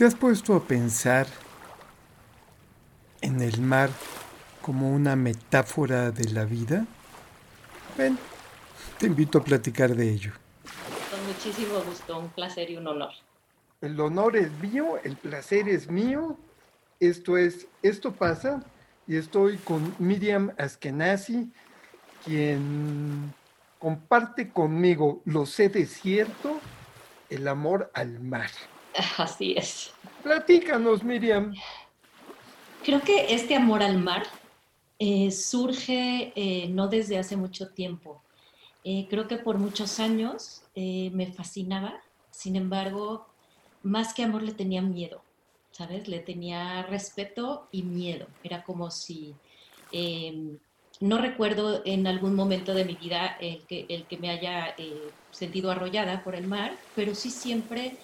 ¿Te has puesto a pensar en el mar como una metáfora de la vida? Ven, te invito a platicar de ello. Con muchísimo gusto, un placer y un honor. El honor es mío, el placer es mío. Esto es, esto pasa y estoy con Miriam Askenazi, quien comparte conmigo, lo sé de cierto, el amor al mar. Así es. Platícanos, Miriam. Creo que este amor al mar eh, surge eh, no desde hace mucho tiempo. Eh, creo que por muchos años me fascinaba, sin embargo, más que amor le tenía miedo, ¿sabes? Le tenía respeto y miedo. Era como si, em, no recuerdo en algún momento de mi vida el que, el que me haya sentido arrollada por el mar, pero sí siempre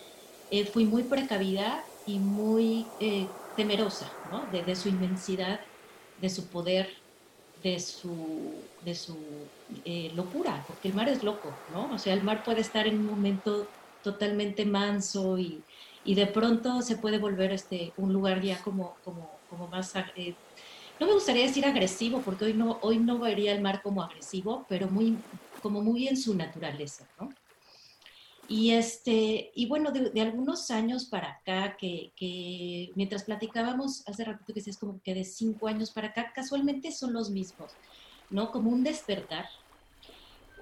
fui muy precavida y muy temerosa, ¿no? de su inmensidad de su poder, de su, de su eh, locura, porque el mar es loco, ¿no? O sea, el mar puede estar en un momento totalmente manso y, y de pronto se puede volver este, un lugar ya como, como, como más... Eh, no me gustaría decir agresivo, porque hoy no, hoy no vería el mar como agresivo, pero muy, como muy en su naturaleza, ¿no? Y, este, y bueno, de, algunos años para acá, que, mientras platicábamos hace ratito que es como que de cinco años para acá, casualmente son los mismos, ¿no? Como un despertar,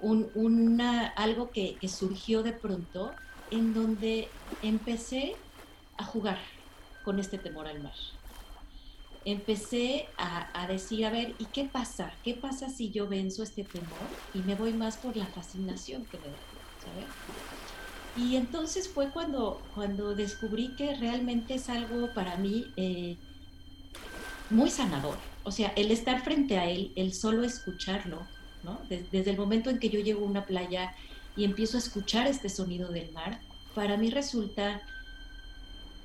un, una, algo que, surgió de pronto en donde empecé a jugar con este temor al mar. Empecé a, a decir, a ver, ¿y qué pasa? ¿Qué pasa si yo venzo este temor y me voy más por la fascinación que me da? ¿sabes? Y entonces fue cuando, cuando descubrí que realmente es algo para mí eh, muy sanador. O sea, el estar frente a él, el solo escucharlo, ¿no? Desde, el momento en que yo llego a una playa y empiezo a escuchar este sonido del mar, para mí resulta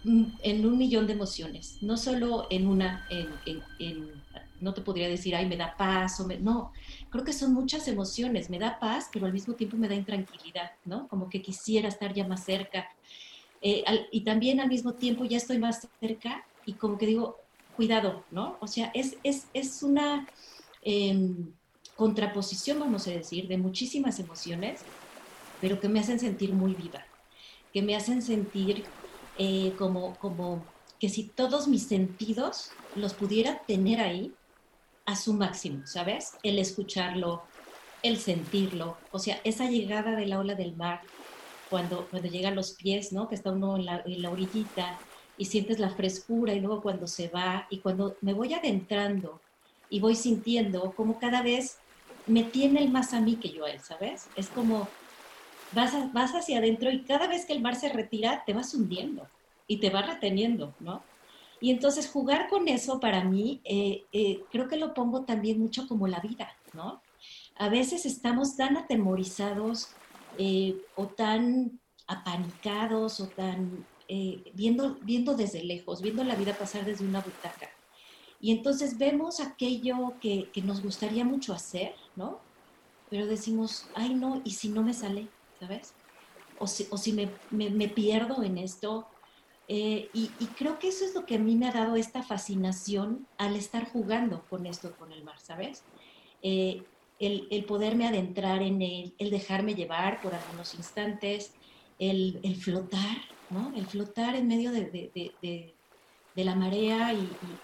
mm, en un millón de emociones, no solo en una, en, no te podría decir, ay, me da paz, o no, creo que son muchas emociones, me da paz, pero al mismo tiempo me da intranquilidad, ¿no? Como que quisiera estar ya más cerca. Eh, y también al mismo tiempo ya estoy más cerca y como que digo, cuidado, ¿no? O sea, es, es, es una em, contraposición, vamos a decir, de muchísimas emociones, pero que me hacen sentir muy viva, que me hacen sentir eh, como, como que si todos mis sentidos los pudiera tener ahí, a su máximo, ¿sabes? El escucharlo, el sentirlo, o sea, esa llegada de la ola del mar, cuando, cuando llegan los pies, ¿no? Que está uno en la, en la orillita y sientes la frescura y luego cuando se va y cuando me voy adentrando y voy sintiendo como cada vez me tiene el más a mí que yo a él, ¿sabes? Es como vas, vas hacia adentro y cada vez que el mar se retira te vas hundiendo y te va reteniendo, ¿no? Y entonces jugar con eso para mí, eh, eh, creo que lo pongo también mucho como la vida, ¿no? A veces estamos tan atemorizados eh, o tan apanicados o tan viendo, viendo desde lejos, viendo la vida pasar desde una butaca. Y entonces vemos aquello que, que nos gustaría mucho hacer, ¿no? Pero decimos, ay no, ¿y si no me sale? ¿Sabes? O si, o si me, me, me pierdo en esto, eh, y, creo que eso es lo que a mí me ha dado esta fascinación al estar jugando con esto, con el mar, ¿sabes? Eh, el, poderme adentrar en él, el dejarme llevar por algunos instantes, el, flotar, ¿no? El flotar en medio de, la marea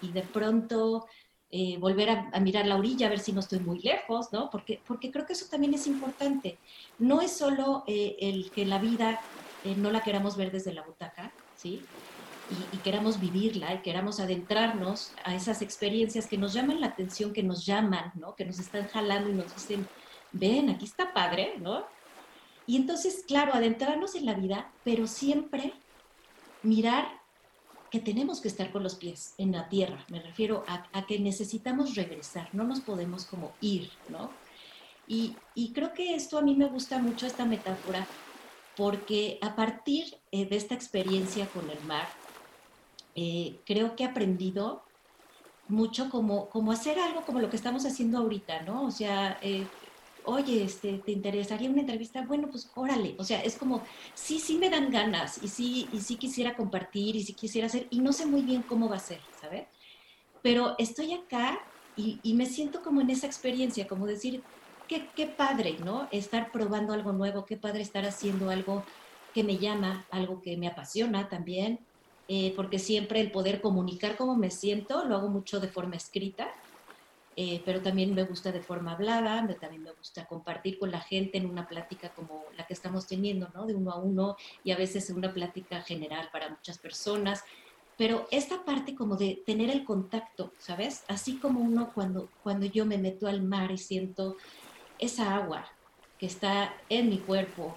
y, de pronto eh, volver a, mirar la orilla, a ver si no estoy muy lejos, ¿no? Porque, porque creo que eso también es importante. No es solo el que la vida no la queramos ver desde la butaca, ¿sí? Y, queramos vivirla y queramos adentrarnos a esas experiencias que nos llaman la atención, que nos llaman, ¿no? Que nos están jalando y nos dicen, ven, aquí está padre, ¿no? Y entonces, claro, adentrarnos en la vida, pero siempre mirar que tenemos que estar con los pies en la tierra. Me refiero a, que necesitamos regresar, no nos podemos como ir, ¿no? Y, y, creo que esto a mí me gusta mucho, esta metáfora, porque a partir eh, de esta experiencia con el mar, eh, creo que he aprendido mucho como, como hacer algo como lo que estamos haciendo ahorita, ¿no? O sea, eh, oye, este, ¿te interesaría una entrevista? Bueno, pues órale. O sea, es como, sí, sí me dan ganas y sí, y sí quisiera compartir y sí quisiera hacer, y no sé muy bien cómo va a ser, ¿sabes? Pero estoy acá y, y me siento como en esa experiencia, como decir, qué, qué padre, ¿no? Estar probando algo nuevo, qué padre estar haciendo algo que me llama, algo que me apasiona también, eh, porque siempre el poder comunicar cómo me siento, lo hago mucho de forma escrita, eh, pero también me gusta de forma hablada, me, también me gusta compartir con la gente en una plática como la que estamos teniendo, ¿no? De uno a uno y a veces en una plática general para muchas personas. Pero esta parte como de tener el contacto, ¿sabes? Así como uno cuando, cuando yo me meto al mar y siento esa agua que está en mi cuerpo,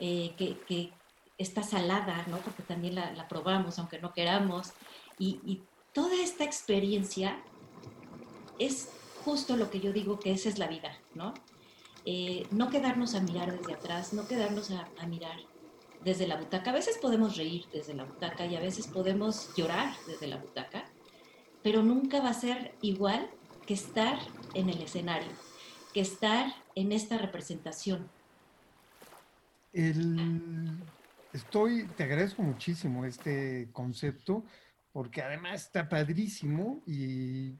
eh, que, está salada, ¿no? Porque también la, probamos, aunque no queramos. Y, toda esta experiencia es justo lo que yo digo que esa es la vida, ¿no? Eh, no quedarnos a mirar desde atrás, no quedarnos a, mirar desde la butaca. A veces podemos reír desde la butaca y a veces podemos llorar desde la butaca, pero nunca va a ser igual que estar en el escenario, que estar en esta representación. El, estoy, te agradezco muchísimo este concepto, porque además está padrísimo y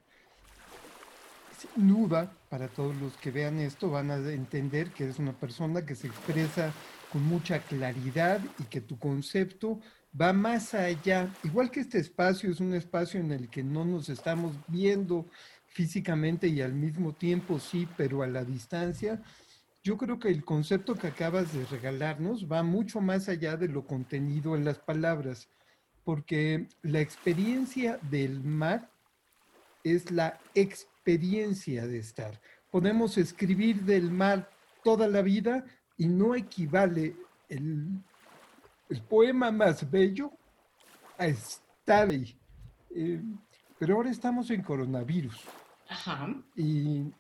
sin duda, para todos los que vean esto, van a entender que es una persona que se expresa con mucha claridad y que tu concepto va más allá. Igual que este espacio es un espacio en el que no nos estamos viendo físicamente y al mismo tiempo sí, pero a la distancia. Yo creo que el concepto que acabas de regalarnos va mucho más allá de lo contenido en las palabras, porque la experiencia del mar es la experiencia de estar. Podemos escribir del mar toda la vida y no equivale el, el poema más bello a estar ahí. Eh, pero ahora estamos en coronavirus. Ajá. Y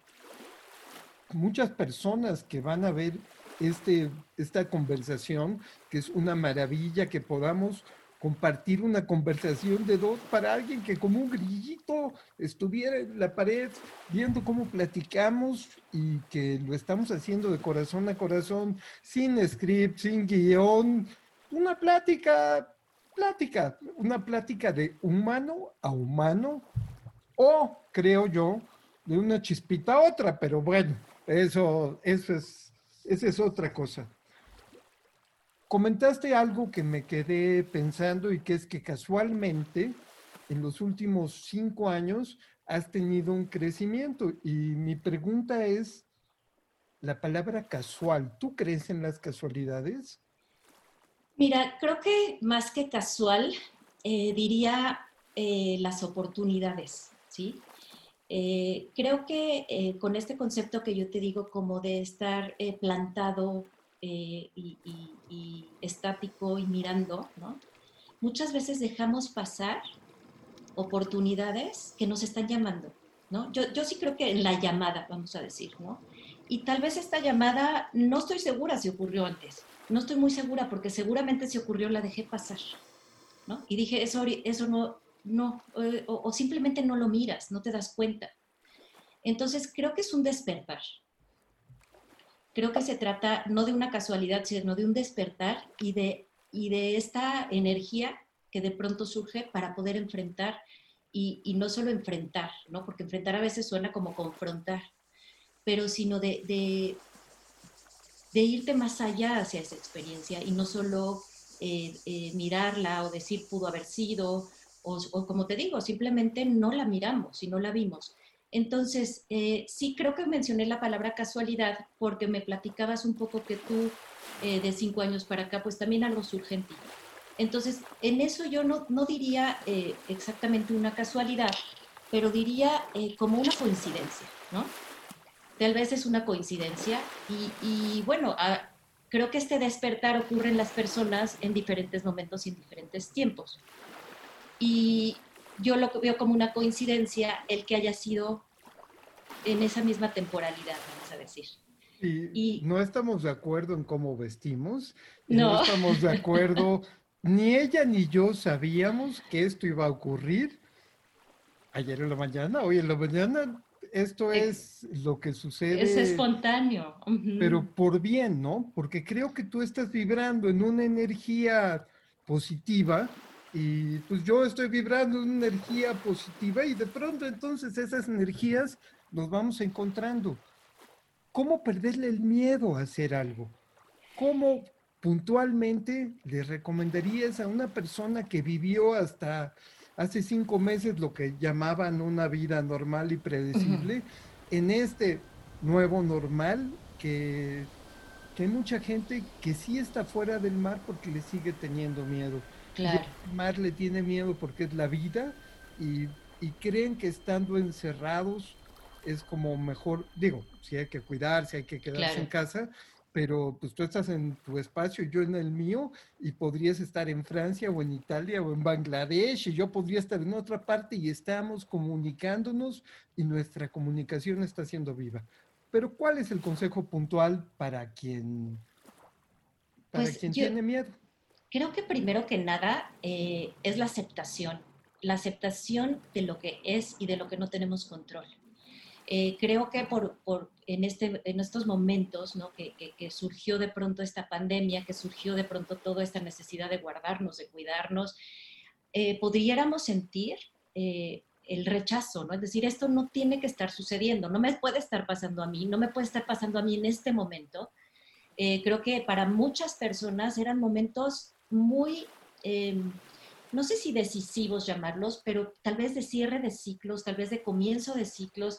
muchas personas que van a ver este, esta conversación, que es una maravilla que podamos compartir una conversación de dos para alguien que como un grillito estuviera en la pared viendo cómo platicamos y que lo estamos haciendo de corazón a corazón, sin script, sin guion, una plática, plática, una plática de humano a humano o, creo yo, de una chispita a otra, pero bueno, eso, eso es, esa es otra cosa comentaste algo que me quedé pensando y que es que casualmente en los últimos cinco años has tenido un crecimiento. Y mi pregunta es, la palabra casual, ¿tú crees en las casualidades? Mira, creo que más que casual, eh, diría eh, las oportunidades, ¿sí? Eh, creo que con este concepto que yo te digo como de estar plantado y, estático y mirando. Muchas veces dejamos pasar oportunidades que nos están llamando, ¿no? Yo, yo sí creo que en la llamada, vamos a decir, ¿no? Y tal vez esta llamada, no estoy segura si ocurrió antes, no estoy muy segura porque seguramente si ocurrió la dejé pasar, ¿no? Y dije, eso, eso no, no, eh, o, simplemente no lo miras, no te das cuenta. Entonces creo que es un despertar, creo que se trata no de una casualidad, sino de un despertar y de, y de esta energía que de pronto surge para poder enfrentar y, y, no solo enfrentar, ¿no? porque enfrentar a veces suena como confrontar, pero sino de, de, de irte más allá hacia esa experiencia y no solo eh, eh, mirarla o decir pudo haber sido, o, o como te digo, simplemente no la miramos y no la vimos. Entonces, eh, sí creo que mencioné la palabra casualidad porque me platicabas un poco que tú eh, de cinco años para acá, pues también algo surge en ti. Entonces, en eso yo no, no diría eh, exactamente una casualidad, pero diría eh, como una coincidencia, ¿no? Tal vez es una coincidencia y, y bueno, a, creo que este despertar ocurre en las personas en diferentes momentos y en diferentes tiempos. Y, yo lo veo como una coincidencia el que haya sido en esa misma temporalidad, vamos a decir. Y, y no estamos de acuerdo en cómo vestimos, no. no estamos de acuerdo, ni ella ni yo sabíamos que esto iba a ocurrir ayer en la mañana, hoy en la mañana, esto es lo que sucede. Es espontáneo. Pero por bien, ¿no? Porque creo que tú estás vibrando en una energía positiva y pues yo estoy vibrando en una energía positiva y de pronto entonces esas energías nos vamos encontrando. ¿Cómo perderle el miedo a hacer algo? ¿Cómo puntualmente le recomendarías a una persona que vivió hasta hace cinco meses lo que llamaban una vida normal y predecible, en este nuevo normal que, hay mucha gente que sí está fuera del mar porque le sigue teniendo miedo. Claro. el mar le tiene miedo porque es la vida y, creen que estando encerrados es como mejor, digo, si hay que cuidarse, hay que quedarse en casa, pero pues tú estás en tu espacio y yo en el mío y podrías estar en Francia o en Italia o en Bangladesh y yo podría estar en otra parte y estamos comunicándonos y nuestra comunicación está siendo viva. Pero ¿cuál es el consejo puntual para quien, para pues quien tiene miedo? Creo que primero que nada eh, es la aceptación, la aceptación de lo que es y de lo que no tenemos control. Eh, creo que por, en, este, en estos momentos ¿no? que, surgió de pronto esta pandemia, que surgió de pronto toda esta necesidad de guardarnos, de cuidarnos, eh, podríamos sentir eh, el rechazo, ¿no? Es decir, esto no tiene que estar sucediendo, no me puede estar pasando a mí, no me puede estar pasando a mí en este momento. creo que para muchas personas eran momentos muy no sé si decisivos llamarlos, pero tal vez de cierre de ciclos, tal vez de comienzo de ciclos,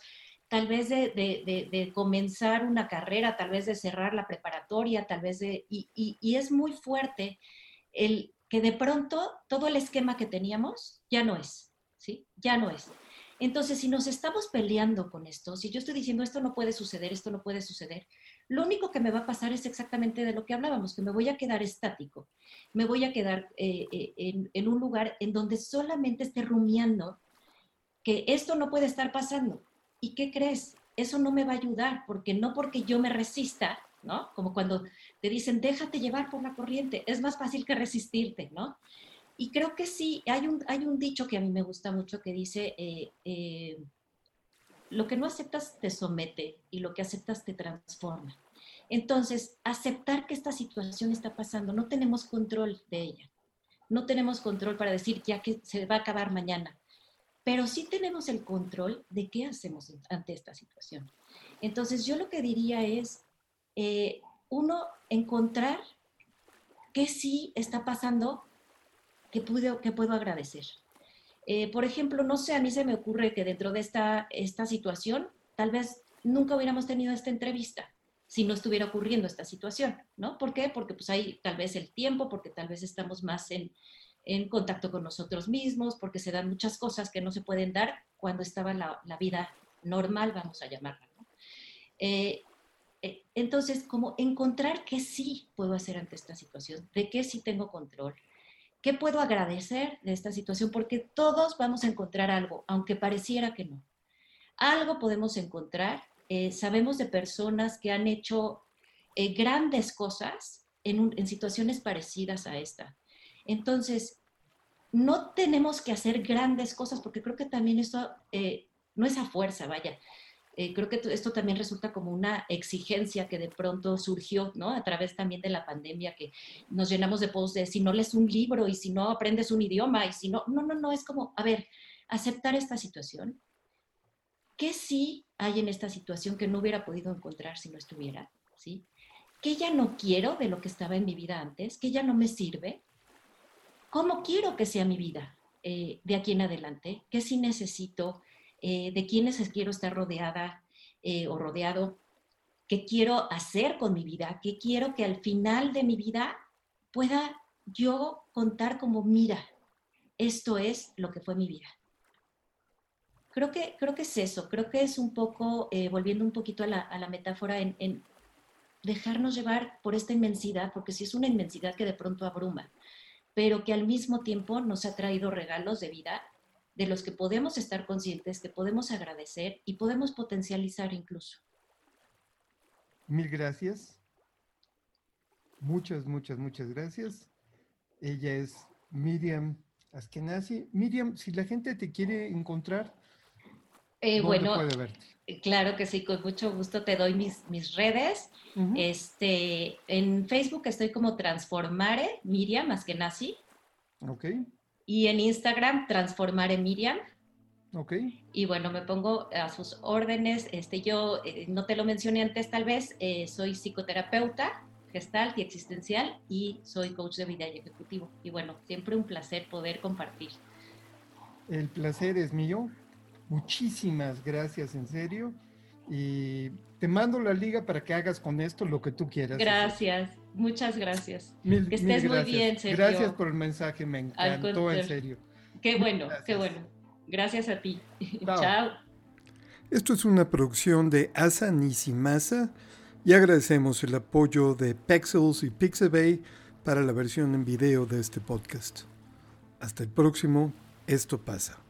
tal vez de, comenzar una carrera, tal vez de cerrar la preparatoria, tal vez de... Y, es muy fuerte el que de pronto todo el esquema que teníamos ya no es, ¿sí? Ya no es. Entonces, si nos estamos peleando con esto, si yo estoy diciendo esto no puede suceder, esto no puede suceder, lo único que me va a pasar es exactamente de lo que hablábamos, que me voy a quedar estático, me voy a quedar eh, eh, en un lugar en donde solamente esté rumiando que esto no puede estar pasando, ¿Y qué crees? Eso no me va a ayudar, porque no porque yo me resista, ¿no? Como cuando te dicen, déjate llevar por la corriente, es más fácil que resistirte, ¿no? Y creo que sí, hay un, hay un dicho que a mí me gusta mucho que dice, eh, eh, lo que no aceptas te somete y lo que aceptas te transforma. Entonces, aceptar que esta situación está pasando, no tenemos control de ella. No tenemos control para decir ya que se va a acabar mañana pero sí tenemos el control de qué hacemos ante esta situación. Entonces yo lo que diría es, eh, uno, encontrar qué sí está pasando que, puedo, que puedo agradecer. Eh, por ejemplo, no sé, a mí se me ocurre que dentro de esta, esta situación, tal vez nunca hubiéramos tenido esta entrevista si no estuviera ocurriendo esta situación, ¿no? ¿Por qué? Porque pues hay tal vez el tiempo, porque tal vez estamos más en, en contacto con nosotros mismos, porque se dan muchas cosas que no se pueden dar cuando estaba la, vida normal, vamos a llamarla. Eh, eh, entonces, como encontrar qué sí puedo hacer ante esta situación, de qué sí tengo control, qué puedo agradecer de esta situación, porque todos vamos a encontrar algo, aunque pareciera que no. Algo podemos encontrar. Eh, sabemos de personas que han hecho grandes cosas en, en situaciones parecidas a esta. Entonces, no tenemos que hacer grandes cosas, porque creo que también esto eh, no es a fuerza, vaya. Eh, creo que esto también resulta como una exigencia que de pronto surgió, ¿no? A través también de la pandemia, que nos llenamos de posts de si no lees un libro y si no aprendes un idioma y si no, no, no, no, es como, a ver, aceptar esta situación. ¿Qué sí hay en esta situación que no hubiera podido encontrar si no estuviera? ¿Sí? ¿Qué ya no quiero de lo que estaba en mi vida antes? ¿Qué ya no me sirve? ¿Cómo quiero que sea mi vida eh, de aquí en adelante? ¿Qué sí necesito? Eh, ¿De quiénes quiero estar rodeada eh, o rodeado? ¿Qué quiero hacer con mi vida? ¿Qué quiero que al final de mi vida pueda yo contar como, mira, esto es lo que fue mi vida? Creo que, creo que es eso, creo que es un poco, volviendo un poquito a la, metáfora, en, en, dejarnos llevar por esta inmensidad, porque si es una inmensidad que de pronto abruma, pero que al mismo tiempo nos ha traído regalos de vida de los que podemos estar conscientes, que podemos agradecer y podemos potencializar incluso. Mil gracias. Muchas, muchas, muchas gracias. Ella es Miriam Askenazi. Miriam, si la gente te quiere encontrar, Eh, bueno, claro que sí, con mucho gusto te doy mis, mis redes. este, en Facebook estoy como Transformare Miriam, más que nazi. Ok. Y en Instagram, Transformare Miriam. Ok. Y bueno, me pongo a sus órdenes. Este, yo eh, no te lo mencioné antes, tal vez, eh, soy psicoterapeuta gestalt y existencial y soy coach de vida y ejecutivo. Y bueno, siempre un placer poder compartir. El placer es mío. Muchísimas gracias, en serio. Y te mando la liga para que hagas con esto lo que tú quieras. Gracias, muchas gracias. que estés muy bien, Sergio. Gracias por el mensaje, me encantó, en serio. Qué bueno, qué bueno. Gracias a ti. Chao. Esto es una producción de Asa Nisimasa y agradecemos el apoyo de Pexels y Pixabay para la versión en video de este podcast. Hasta el próximo, esto pasa.